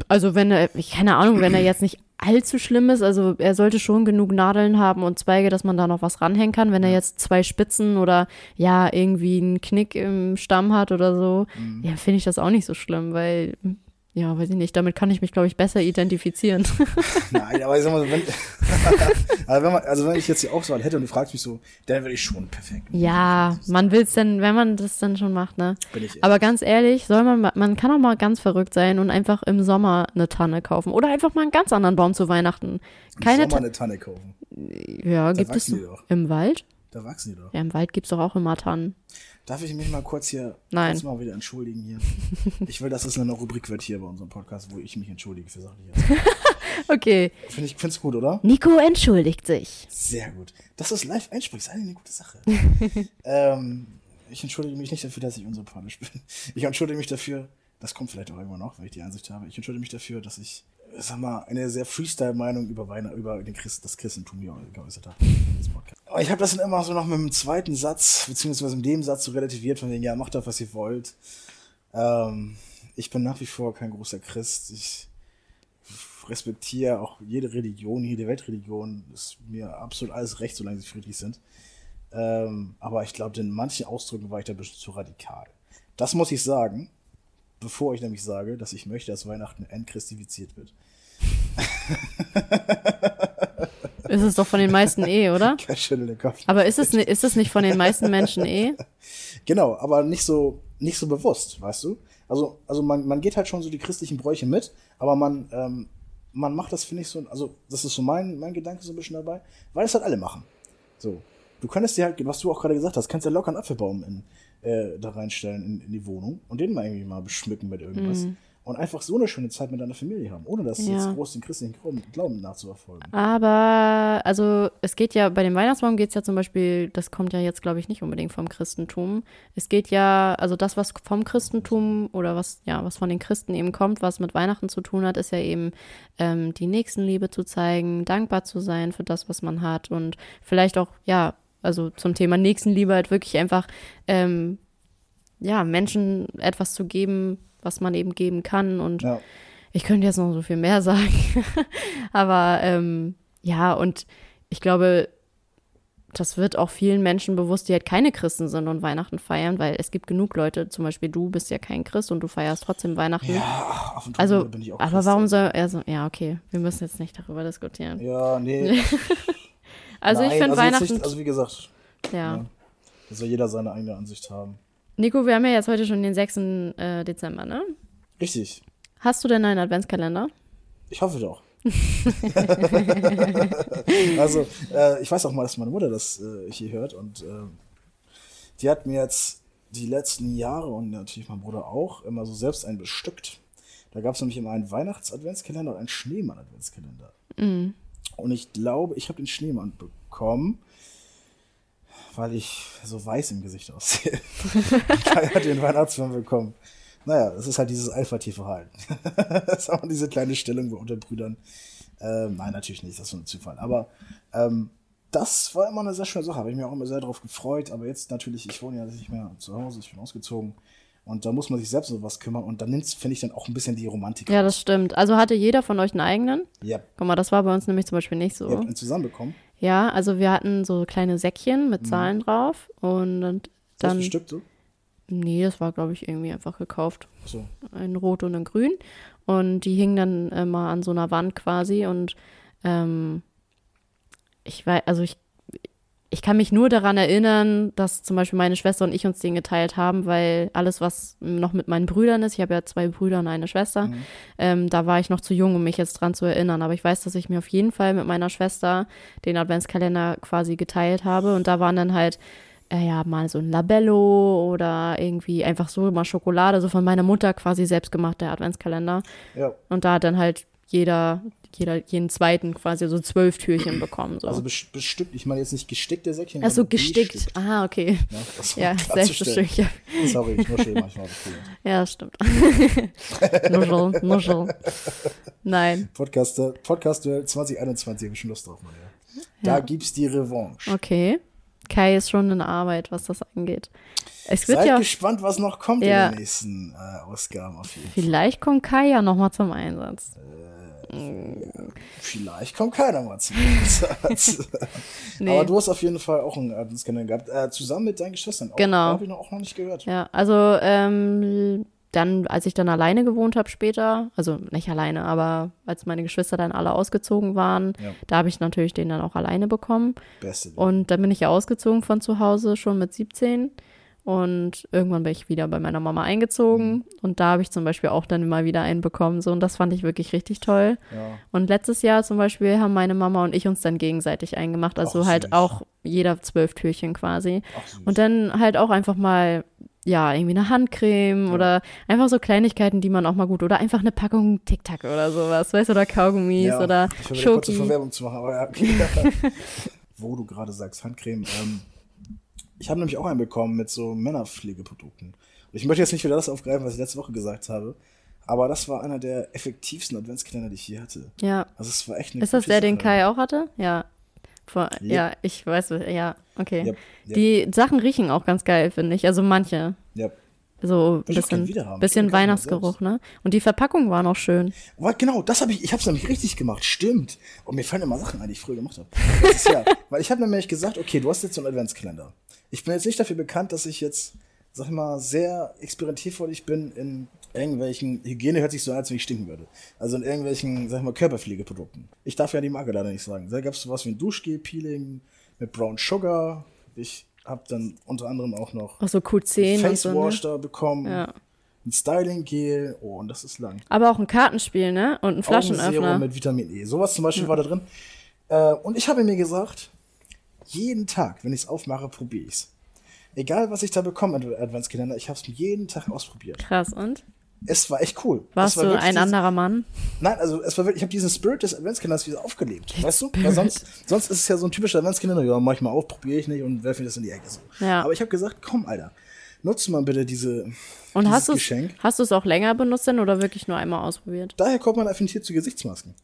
Also wenn er, keine Ahnung, wenn er jetzt nicht allzu schlimm ist, also er sollte schon genug Nadeln haben und Zweige, dass man da noch was ranhängen kann. Wenn er jetzt zwei Spitzen oder ja, irgendwie einen Knick im Stamm hat oder so, Mhm. ja, finde ich das auch nicht so schlimm, weil, ja, weiß ich nicht, damit kann ich mich, glaube ich, besser identifizieren. Nein, aber ich sag mal, wenn, also, wenn man, also wenn ich jetzt die Auswahl hätte und du fragst mich so, dann würde ich schon perfekt. ja, man will es denn, wenn man das dann schon macht, ne? Bin ich Aber ganz ehrlich, soll man, man kann auch mal ganz verrückt sein und einfach im Sommer eine Tanne kaufen oder einfach mal einen ganz anderen Baum zu Weihnachten. Keine Sommer Ta eine Tanne kaufen. Ja, gibt es im Wald? Da wachsen die doch. Ja, im Wald gibt es doch auch immer Tannen. Darf ich mich mal kurz hier Nein. kurz mal wieder entschuldigen hier? Ich will, dass es eine Rubrik wird hier bei unserem Podcast, wo ich mich entschuldige für Sachen. Okay. Finde ich find's gut, oder? Nico entschuldigt sich. Sehr gut. Dass du es live einsprichst, ist eigentlich eine gute Sache. ähm, ich entschuldige mich nicht dafür, dass ich unsympathisch bin. Ich entschuldige mich dafür, das kommt vielleicht auch irgendwann noch, wenn ich die Einsicht habe. Ich entschuldige mich dafür, dass ich, sag mal, eine sehr Freestyle-Meinung über über den Christ, das Christentum hier geäußert habe. Aber ich habe das dann immer so noch mit dem zweiten Satz, beziehungsweise mit dem Satz so relativiert, von wegen, ja, macht doch, was ihr wollt. Ähm, ich bin nach wie vor kein großer Christ. Ich respektiere auch jede Religion, jede Weltreligion. Ist mir absolut alles recht, solange sie friedlich sind. Ähm, aber ich glaube, in manchen Ausdrücken war ich da ein bisschen zu radikal. Das muss ich sagen, bevor ich nämlich sage, dass ich möchte, dass Weihnachten entchristifiziert wird. Ist es doch von den meisten eh, oder? Aber ist es, ist es nicht von den meisten Menschen eh? Genau, aber nicht so, nicht so bewusst, weißt du? Also, also man, man geht halt schon so die christlichen Bräuche mit, aber man, ähm, man macht das, finde ich, so, also das ist so mein, mein Gedanke so ein bisschen dabei, weil es halt alle machen. So. Du könntest dir halt, was du auch gerade gesagt hast, kannst ja locker einen Apfelbaum in, äh, da reinstellen in, in die Wohnung und den mal irgendwie mal beschmücken mit irgendwas. Und einfach so eine schöne Zeit mit deiner Familie haben, ohne dass. Ja. jetzt groß den christlichen Glauben, Glauben nachzuverfolgen. Aber, also, es geht ja, bei dem Weihnachtsbaum geht es ja zum Beispiel, das kommt ja jetzt, glaube ich, nicht unbedingt vom Christentum. Es geht ja, also das, was vom Christentum oder was, ja, was von den Christen eben kommt, was mit Weihnachten zu tun hat, ist ja eben ähm, die Nächstenliebe zu zeigen, dankbar zu sein für das, was man hat und vielleicht auch, ja, also zum Thema Nächstenliebe halt wirklich einfach, ähm, ja, Menschen etwas zu geben, was man eben geben kann und Ja. ich könnte jetzt noch so viel mehr sagen. Aber ähm, ja, und ich glaube, das wird auch vielen Menschen bewusst, die halt keine Christen sind und Weihnachten feiern, weil es gibt genug Leute, zum Beispiel du bist ja kein Christ und du feierst trotzdem Weihnachten. Ja, auf und zu also, bin ich auch aber Christ, warum also. soll, also, ja, okay, wir müssen jetzt nicht darüber diskutieren. Ja, nee. Also ich Nein, finde also Weihnachten, Nicht, also wie gesagt, ja. ja. da soll jeder seine eigene Ansicht haben. Nico, wir haben ja jetzt heute schon den 6. Äh, Dezember, ne? Richtig. Hast du denn einen Adventskalender? Ich hoffe doch. also, äh, ich weiß auch mal, dass meine Mutter das äh, hier hört und äh, die hat mir jetzt die letzten Jahre und natürlich mein Bruder auch immer so selbst einen bestückt. Da gab es nämlich immer einen Weihnachts-Adventskalender und einen Schneemann-Adventskalender. Und ich glaube, ich habe den Schneemann bekommen, weil ich so weiß im Gesicht aussehe. Kai hat den Weihnachtsmann bekommen. Naja, das ist halt dieses Alpha-Tierverhalten. das ist auch diese kleine Stellung bei unter Brüdern. Ähm, nein, natürlich nicht, das ist so ein Zufall. Aber ähm, das war immer eine sehr schöne Sache, habe ich mich auch immer sehr darauf gefreut. Aber jetzt natürlich, ich wohne ja nicht mehr zu Hause, ich bin ausgezogen. Und da muss man sich selbst um was kümmern. Und da nimmt finde ich, dann auch ein bisschen die Romantik. Ja, das stimmt. Also hatte jeder von euch einen eigenen? Ja, Guck mal, das war bei uns nämlich zum Beispiel nicht so. ihr habt einen zusammenbekommen. Ja, also wir hatten so kleine Säckchen mit Zahlen drauf und dann, Das bestückt so. nee, das war glaube ich irgendwie einfach gekauft. So. Ein Rot und ein Grün und die hingen dann immer an so einer Wand quasi und ähm, ich weiß, also ich, ich kann mich nur daran erinnern, dass zum Beispiel meine Schwester und ich uns den geteilt haben, weil alles, was noch mit meinen Brüdern ist, ich habe ja zwei Brüder und eine Schwester, Mhm. ähm, da war ich noch zu jung, um mich jetzt dran zu erinnern. Aber ich weiß, dass ich mir auf jeden Fall mit meiner Schwester den Adventskalender quasi geteilt habe. Und da waren dann halt, äh, ja, mal so ein Labello oder irgendwie einfach so mal Schokolade, so von meiner Mutter quasi selbst gemacht, der Adventskalender. Ja. Und da hat dann halt jeder, jeder, jeden zweiten quasi so zwölf Türchen bekommen. So. Also bes- bestückt, ich meine jetzt nicht gestickte Säckchen. Ach so, gestickt. bestückt. Aha, okay. Ja, das Ja, selbstbestimmt. Ja, Sorry, ich nuschel manchmal. ja stimmt. Nuschel, Nuschel. Nein. Podcast, Podcast 2021, habe ich schon Lust drauf, Mann. Ja. Da gibt's die Revanche. Okay. Kai ist schon in Arbeit, was das angeht. Es wird Seid ja, gespannt, was noch kommt in den nächsten äh, Ausgaben auf jeden Fall. vielleicht kommt Kai ja nochmal zum Einsatz. Vielleicht kommt keiner mal zum Einsatz. Nee. Aber du hast auf jeden Fall auch einen Adventskalender gehabt, äh, zusammen mit deinen Geschwistern. Auch, Genau. Habe ich noch, auch noch nicht gehört. Ja, also ähm, dann, als ich dann alleine gewohnt habe später, also nicht alleine, aber als meine Geschwister dann alle ausgezogen waren, Ja. da habe ich natürlich den dann auch alleine bekommen. Beste. Und dann bin ich ja ausgezogen von zu Hause, schon mit 17. Und irgendwann bin ich wieder bei meiner Mama eingezogen. Mhm. Und da habe ich zum Beispiel auch dann immer wieder einen bekommen. So, und das fand ich wirklich richtig toll. Ja. Und letztes Jahr zum Beispiel haben meine Mama und ich uns dann gegenseitig eingemacht. Also Ach, halt auch jeder zwölf Türchen quasi. Ach. Und dann halt auch einfach mal, ja, irgendwie eine Handcreme oder einfach so Kleinigkeiten, die man auch mal gut, oder einfach eine Packung Tic-Tac oder sowas, weißt du, oder Kaugummis ja, oder ich will wieder kurz Schoki. Werbung zu machen, aber ja, okay. Wo du gerade sagst, Handcreme. Ähm, ich habe nämlich auch einen bekommen mit so Männerpflegeprodukten. Und ich möchte jetzt nicht wieder das aufgreifen, was ich letzte Woche gesagt habe, aber das war einer der effektivsten Adventskalender, die ich je hatte. Ja. Also es war echt eine Ist das der, den Sache. Kai auch hatte? Ja. Vor, Yep. Ja, ich weiß, ja, okay. Yep, yep. Die Sachen riechen auch ganz geil, finde ich. Also manche. Ja. So ein bisschen, bisschen Weihnachtsgeruch, ne? Und die Verpackung war noch schön. Aber genau, das habe ich, ich habe es nämlich richtig gemacht, stimmt. Und mir fallen immer Sachen ein, die ich früher gemacht habe. Jahr. Weil ich habe nämlich gesagt, okay, du hast jetzt so einen Adventskalender. Ich bin jetzt nicht dafür bekannt, dass ich jetzt, sag ich mal, sehr experimentierfreudig bin in irgendwelchen, Hygiene hört sich so an, als wenn ich stinken würde. Also in irgendwelchen, sag ich mal, Körperpflegeprodukten. Ich darf ja die Marke leider nicht sagen. Da gab es sowas wie ein Duschgel-Peeling mit Brown Sugar. Ich habe dann unter anderem auch noch Auch so Q10 und Face so, Wash ne? da bekommen. Ja. Ein Styling-Gel. Oh, und das ist lang. Aber auch ein Kartenspiel, ne? Und ein Flaschenöffner. mit Vitamin E. Sowas zum Beispiel war da drin. Äh, und ich habe mir gesagt, jeden Tag, wenn ich es aufmache, probiere ich es. Egal, was ich da bekomme im Adventskalender, ich habe es jeden Tag ausprobiert. Krass, und? Es war echt cool. Warst war du ein dieses- anderer Mann? Nein, also es war wirklich, ich habe diesen Spirit des Adventskalenders wieder aufgelebt. Weißt du? Weil sonst, sonst ist es ja so ein typischer Adventskalender, ja, mach ich mal auf, probiere ich nicht und werfe mir das in die Ecke. So. Ja. Aber ich habe gesagt, komm, Alter, nutze mal bitte diese, Und dieses hast du Geschenk. hast du es auch länger benutzt denn oder wirklich nur einmal ausprobiert? Daher kommt man affiniert zu Gesichtsmasken.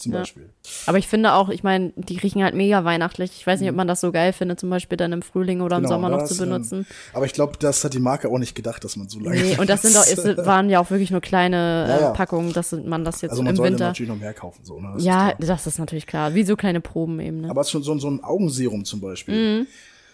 Zum Ja. Beispiel. Aber ich finde auch, ich meine, die riechen halt mega weihnachtlich. Ich weiß nicht, ob man das so geil findet, zum Beispiel dann im Frühling oder im Genau, Sommer noch zu benutzen. Ähm, aber ich glaube, das hat die Marke auch nicht gedacht, dass man so lange. Nee, und das sind auch, es waren ja auch wirklich nur kleine Ja, ja. Äh, Packungen, dass man das jetzt Also man im Winter. natürlich noch mehr kaufen. So, ne? Das ist Ja, klar. das ist natürlich klar. Wie so kleine Proben eben, ne? Aber schon so, so ein Augenserum zum Beispiel.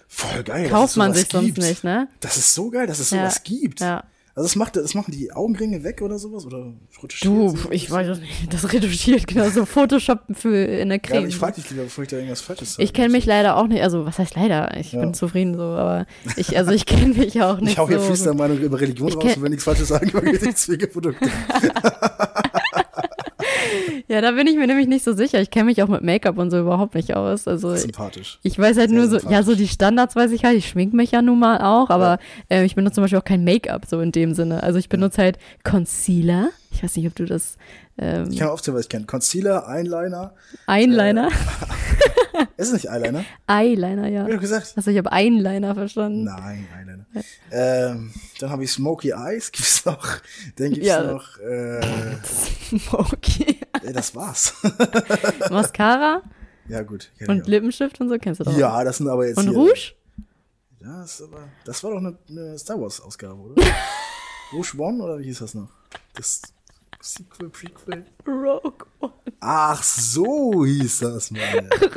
Voll geil. Mhm. Kauft man sich sonst gibt. nicht, ne? Das ist so geil, dass es Ja. sowas gibt. Ja. Also das macht, das machen die Augenringe weg oder sowas? Oder Du, ich das? weiß es nicht. Das retuschiert, genau, so Photoshop für in der Ja, Creme. ich frag dich lieber, bevor ich da irgendwas Falsches sage. ich kenne mich leider auch nicht, also was heißt leider? Ich Ja. bin zufrieden so, aber ich, also ich kenne mich auch nicht Ich hau hier so. gut. Freestyle-Meinung über Religion raus und wenn nichts Falsches sagen über Gesichtspflegeprodukte. Ja, da bin ich mir nämlich nicht so sicher. Ich kenne mich auch mit Make-up und so überhaupt nicht aus. Also Sympathisch. ich weiß halt Sehr nur so, ja, so die Standards weiß ich halt. Ich schmink mich ja nun mal auch, aber äh, ich benutze zum Beispiel auch kein Make-up so in dem Sinne. Also ich benutze halt Concealer. Ich weiß nicht, ob du das ähm, Ich kann aufzählen, was ich kenne. Concealer, Eyeliner. Eyeliner. Ist es nicht Eyeliner? Eyeliner, ja. Ich doch gesagt. Also ich habe Eyeliner verstanden. Nein, Eyeliner. Ähm, dann habe ich Smoky Eyes, gibt's noch. Dann gibt's Ja. noch, äh, Okay. Das war's. Mascara ja, gut. und. Lippenstift und so kennst du doch. Ja, das sind aber jetzt Und hier. Rouge? Ja, das, aber, das war doch eine, eine Star Wars Ausgabe, oder? Rouge One oder wie hieß das noch? Das Sequel, Prequel. Rogue One. Ach, so hieß das mal.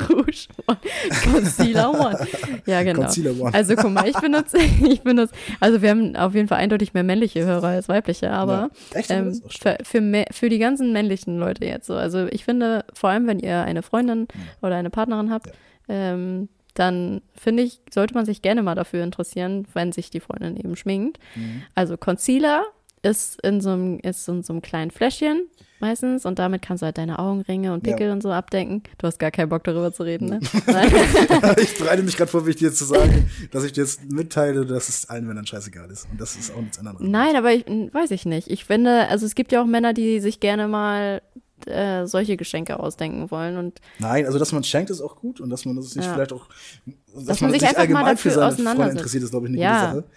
Rouge One. Concealer One. Ja, genau. Concealer One. Also guck mal, ich benutze, ich benutze, also wir haben auf jeden Fall eindeutig mehr männliche Hörer als weibliche, aber Ja. Echt? ähm, für, für, mehr, für die ganzen männlichen Leute jetzt so. Also ich finde, vor allem wenn ihr eine Freundin oder eine Partnerin habt, Ja. ähm, dann finde ich, sollte man sich gerne mal dafür interessieren, wenn sich die Freundin eben schminkt. Mhm. Also Concealer ist in so einem, ist in so einem kleinen Fläschchen meistens und damit kannst du halt deine Augenringe und Ja. Pickel und so abdecken. Du hast gar keinen Bock darüber zu reden, ne? Ich bereite mich gerade vor, wie ich dir jetzt zu sagen, dass ich dir jetzt mitteile, dass es allen Männern scheißegal ist. Und das ist auch nichts anderes. Nein, aber ich weiß ich nicht. Ich finde, also es gibt ja auch Männer, die sich gerne mal äh, solche Geschenke ausdenken wollen und Nein, also dass man schenkt, ist auch gut und dass man das nicht Ja. vielleicht auch, dass, Dass man sich einfach mal allgemein für dafür seine Freunde interessiert, ist glaube ich eine Ja. gute Sache.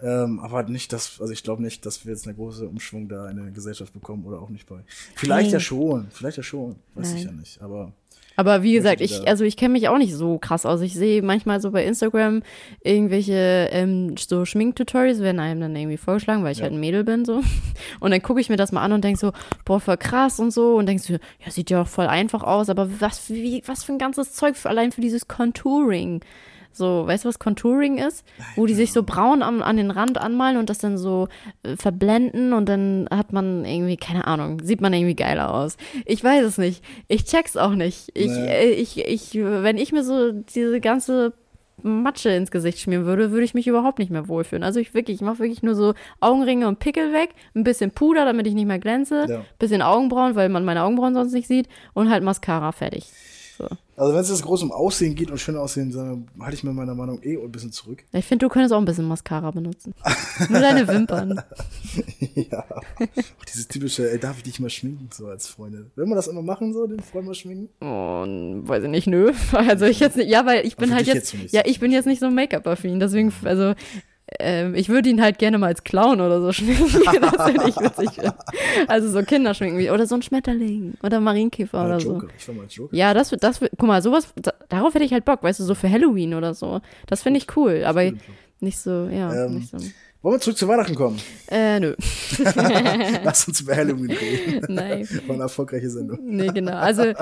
Ähm, aber nicht, dass, also ich glaube nicht, dass wir jetzt eine große Umschwung da in der Gesellschaft bekommen oder auch nicht bei. Vielleicht Nee. ja schon, vielleicht ja schon, weiß ich Nein. ja nicht. Aber Aber wie gesagt, ich, also ich kenne mich auch nicht so krass aus. Ich sehe manchmal so bei Instagram irgendwelche ähm, so Schminktutorials werden einem dann irgendwie vorgeschlagen, weil ich Ja. halt ein Mädel bin so. Und dann gucke ich mir das mal an und denke so, boah, voll krass und so. Und denkst du, ja, sieht ja auch voll einfach aus, aber was, wie, was für ein ganzes Zeug für, allein für dieses Contouring. So, weißt du, was Contouring ist? Wo die sich so braun am, an den Rand anmalen und das dann so äh, verblenden und dann hat man irgendwie, keine Ahnung, sieht man irgendwie geiler aus. Ich weiß es nicht. Ich check's auch nicht. Ich, Nee. äh, ich, ich, wenn ich mir so diese ganze Matsche ins Gesicht schmieren würde, würde ich mich überhaupt nicht mehr wohlfühlen. Also ich wirklich, ich mache wirklich nur so Augenringe und Pickel weg, ein bisschen Puder, damit ich nicht mehr glänze, Ja. bisschen Augenbrauen, weil man meine Augenbrauen sonst nicht sieht und halt Mascara fertig. So. also wenn es jetzt groß um Aussehen geht und schön aussehen, dann halte ich mir meiner Meinung eh ein bisschen zurück. Ich finde, du könntest auch ein bisschen Mascara benutzen. Nur deine Wimpern. ja. Auch dieses typische, ey, darf ich dich mal schminken, so als Freundin. Will man das immer machen, so, den Freund mal schminken? Und weiß ich nicht, nö. Also ich jetzt nicht, ja, weil ich bin für halt jetzt, jetzt nicht. ja, ich bin jetzt nicht so Make-up-affin, deswegen, also ähm, ich würde ihn halt gerne mal als Clown oder so schminken, das finde ich witzig. finden. Also so Kinder schminken wie- oder so ein Schmetterling oder Marienkäfer oder Oder so. Joker. Ich war mal Joker. Ja, das wird, das wird, guck mal, sowas, da, darauf hätte ich halt Bock, weißt du, so für Halloween oder so. Das finde ich cool, aber nicht so, ja, Ähm, nicht so. Wollen wir zurück zu Weihnachten kommen? Äh, nö. Lass uns über Halloween reden. Nein. War eine erfolgreiche Sendung. Nee, genau. Also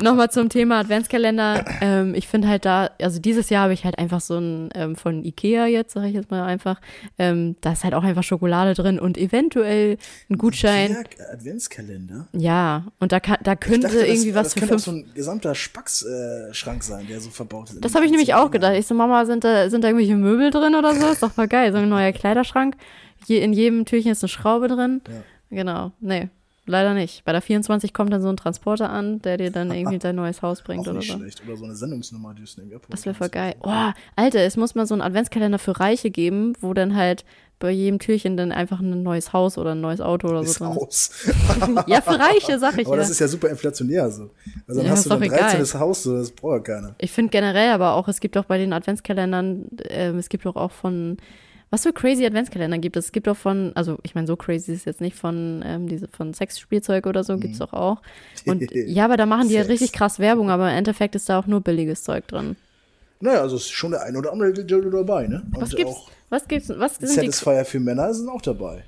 nochmal zum Thema Adventskalender. Ähm, ich finde halt da, also dieses Jahr habe ich halt einfach so ein ähm, von Ikea jetzt, sage ich jetzt mal einfach, ähm, da ist halt auch einfach Schokolade drin und eventuell ein Gutschein. Ja, Adventskalender. Ja, und da, kann, da könnte dachte, irgendwie das, was das für könnte auch fünf. so ein gesamter Spacksschrank sein, der so verbaut ist. Das habe ich nämlich auch gedacht. Ich so, Mama, sind da, sind da irgendwelche Möbel drin oder so? Ist doch voll geil. So ein neuer Kleiderschrank. Je, in jedem Türchen ist eine Schraube drin. Ja. Genau. Nee, leider nicht. Bei der 24 kommt dann so ein Transporter an, der dir dann irgendwie dein neues Haus bringt Auch oder nicht so. schlecht. Oder so eine Sendungsnummer, die du irgendwie abholen Das wäre voll geil. Oh, Alter, es muss mal so einen Adventskalender für Reiche geben, wo dann halt bei jedem Türchen dann einfach ein neues Haus oder ein neues Auto oder Ist so drin ist. aus. Ja, für Reiche, sag ich Aber ja. das ist ja super inflationär so. Also dann Ja, hast du egal. 13. Haus, so, das braucht ja keiner. Ich finde generell aber auch, es gibt auch bei den Adventskalendern, ähm, es gibt doch auch von, was für crazy Adventskalender gibt es? Es gibt auch von, also ich meine, so crazy ist es jetzt nicht von ähm, diese von Sexspielzeug oder so, gibt's doch auch. Und ja, aber da machen die halt Sex. richtig krass Werbung, aber im Endeffekt ist da auch nur billiges Zeug drin. Naja, also ist schon der ein oder andere dabei, ne? Und Was gibt's? Was gibt's? Was sind die, Satisfier für Männer sind auch dabei.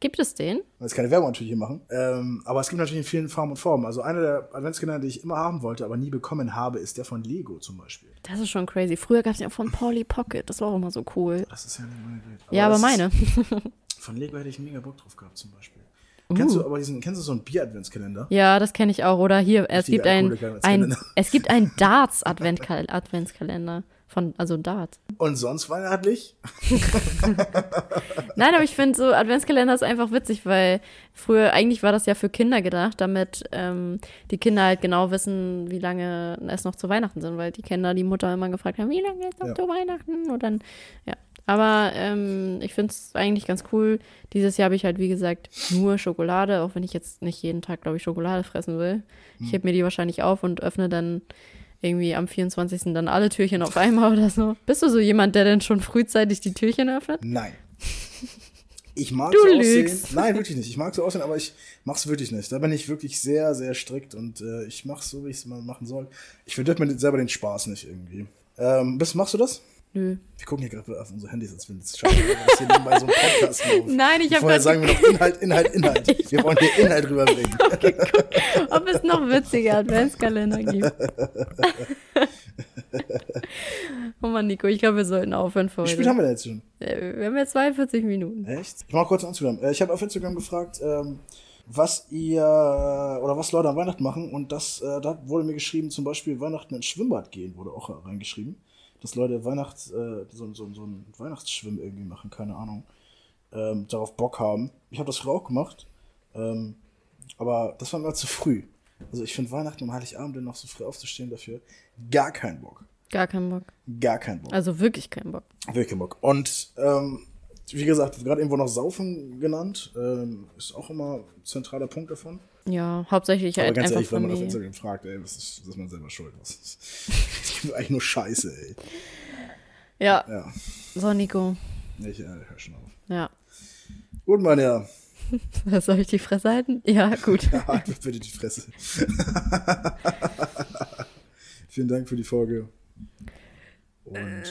Gibt es den? Jetzt keine Werbung natürlich hier machen. Ähm, aber es gibt natürlich in vielen Farben und Formen. Also einer der Adventskalender, die ich immer haben wollte, aber nie bekommen habe, ist der von Lego zum Beispiel. Das ist schon crazy. Früher gab es ja auch von Polly Pocket, das war auch immer so cool. Das ist ja nicht meine Welt. ja, aber meine. Von Lego hätte ich mega Bock drauf gehabt zum Beispiel. Kennst Uh. du aber diesen, kennst du so einen Bier-Adventskalender? Ja, das kenne ich auch. Oder hier, es Richtiger gibt ein, ein, es gibt ein Darts Adventkal Adventskalender. Von, also Darts. Und sonst weihnachtlich? Nein, aber ich finde so Adventskalender ist einfach witzig, weil früher, eigentlich war das ja für Kinder gedacht, damit ähm, die Kinder halt genau wissen, wie lange es noch zu Weihnachten sind, weil die Kinder die Mutter immer gefragt haben, wie lange ist noch Ja. zu Weihnachten? Und dann, ja. Aber ähm, ich finde es eigentlich ganz cool. Dieses Jahr habe ich halt, wie gesagt, nur Schokolade, auch wenn ich jetzt nicht jeden Tag, glaube ich, Schokolade fressen will. Ich heb mir die wahrscheinlich auf und öffne dann irgendwie am 24. dann alle Türchen auf einmal oder so. Bist du so jemand, der denn schon frühzeitig die Türchen öffnet? Nein. Ich mag Du so lügst. aussehen. Nein, wirklich nicht. Ich mag so aussehen, aber ich mach's wirklich nicht. Da bin ich wirklich sehr, sehr strikt und äh, ich mach's so, wie ich es mal machen soll. Ich verdirb mir selber den Spaß nicht irgendwie. Ähm, bist, machst du das? Nö. Wir gucken hier gerade auf unsere Handys, als wenn es wäre, dass hier nebenbei so ein Podcast läuft. Nein, ich habe Vorher sagen wir noch Inhalt, Inhalt, Inhalt. Wir wollen hier Inhalt rüberbringen. ob es noch witzige Adventskalender gibt. oh Mann, Nico, ich glaube, wir sollten aufhören für Wie spät haben wir denn jetzt schon? Äh, Wir haben jetzt 42 Minuten. Echt? Ich mach kurz Instagram. Äh, Ich habe auf Instagram gefragt, ähm, was ihr oder was Leute an Weihnachten machen. Und das, äh, da wurde mir geschrieben, zum Beispiel Weihnachten ins Schwimmbad gehen, wurde auch reingeschrieben. Dass Leute Weihnachts, äh, so, so, so ein Weihnachtsschwimmen irgendwie machen, keine Ahnung. Ähm, darauf Bock haben. Ich habe das früher auch gemacht. Ähm, aber das war mir zu früh. Also ich finde Weihnachten und Heiligabend dann noch so früh aufzustehen dafür. Gar keinen Bock. Gar keinen Bock. Gar keinen Bock. Also wirklich keinen Bock. Wirklich keinen Bock. Und ähm, wie gesagt, gerade irgendwo noch Saufen genannt, ähm, ist auch immer ein zentraler Punkt davon. Ja, hauptsächlich Aber halt ganz einfach ehrlich, wenn man auf. Instagram fragt, ey, was ist, das ist man selber schuld. Ist, das gibt eigentlich nur Scheiße, ey. Ja, Ja, so Nico. ich äh, hör schon auf. Ja. Gut, mein Herr. Soll ich die Fresse halten? Ja, gut. Halt mir bitte die Fresse. Vielen Dank für die Folge. Und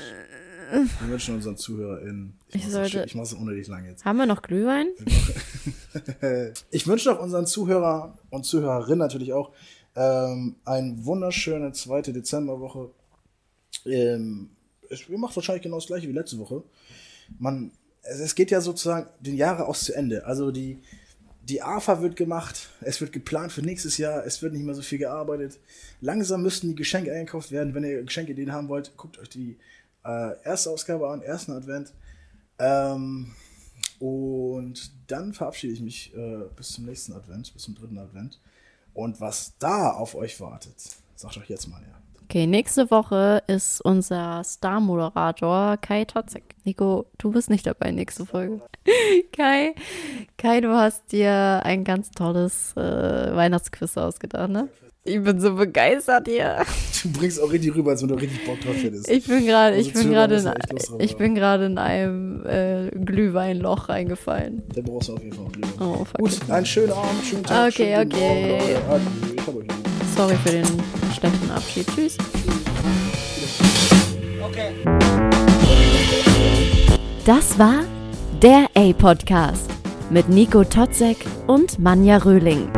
wir wünschen unseren ZuhörerInnen. Ich sollte- ich mach's unnötig lang jetzt. Haben wir noch Glühwein? Ich wünsche auch unseren Zuhörer und Zuhörerinnen natürlich auch ähm, eine wunderschöne zweite Dezemberwoche. Ähm, es, ihr macht wahrscheinlich genau das gleiche wie letzte Woche. Man, es, es geht ja sozusagen den Jahre aus zu Ende. Also die, die AFA wird gemacht, es wird geplant für nächstes Jahr, es wird nicht mehr so viel gearbeitet. Langsam müssten die Geschenke eingekauft werden. Wenn ihr Geschenkideen haben wollt, guckt euch die äh, erste Ausgabe an, ersten Advent. Ähm, und dann verabschiede ich mich äh, bis zum nächsten Advent, bis zum dritten Advent. Und was da auf euch wartet, sagt euch jetzt mal ja. Okay, nächste Woche ist unser Star-Moderator Kai Totzek. Nico, du bist nicht dabei nächste Folge. Kai, Kai, du hast dir ein ganz tolles äh, Weihnachtsquiz ausgedacht, ne? Ich bin so begeistert hier. Du bringst auch richtig rüber, als wenn du richtig Bock drauf hättest. Ich bin gerade, ich Also bin gerade in, ich haben. bin gerade in einem äh, Glühweinloch reingefallen. Da brauchst du auf jeden Fall lieber. Oh, fuck. Gut, einen schönen Abend, schönen Tag. Okay, schönen okay. Morgen, lieb. Sorry für den schlechten Abschied. Tschüss. Das war der A-Podcast mit Nico Totzek und Manja Röhling.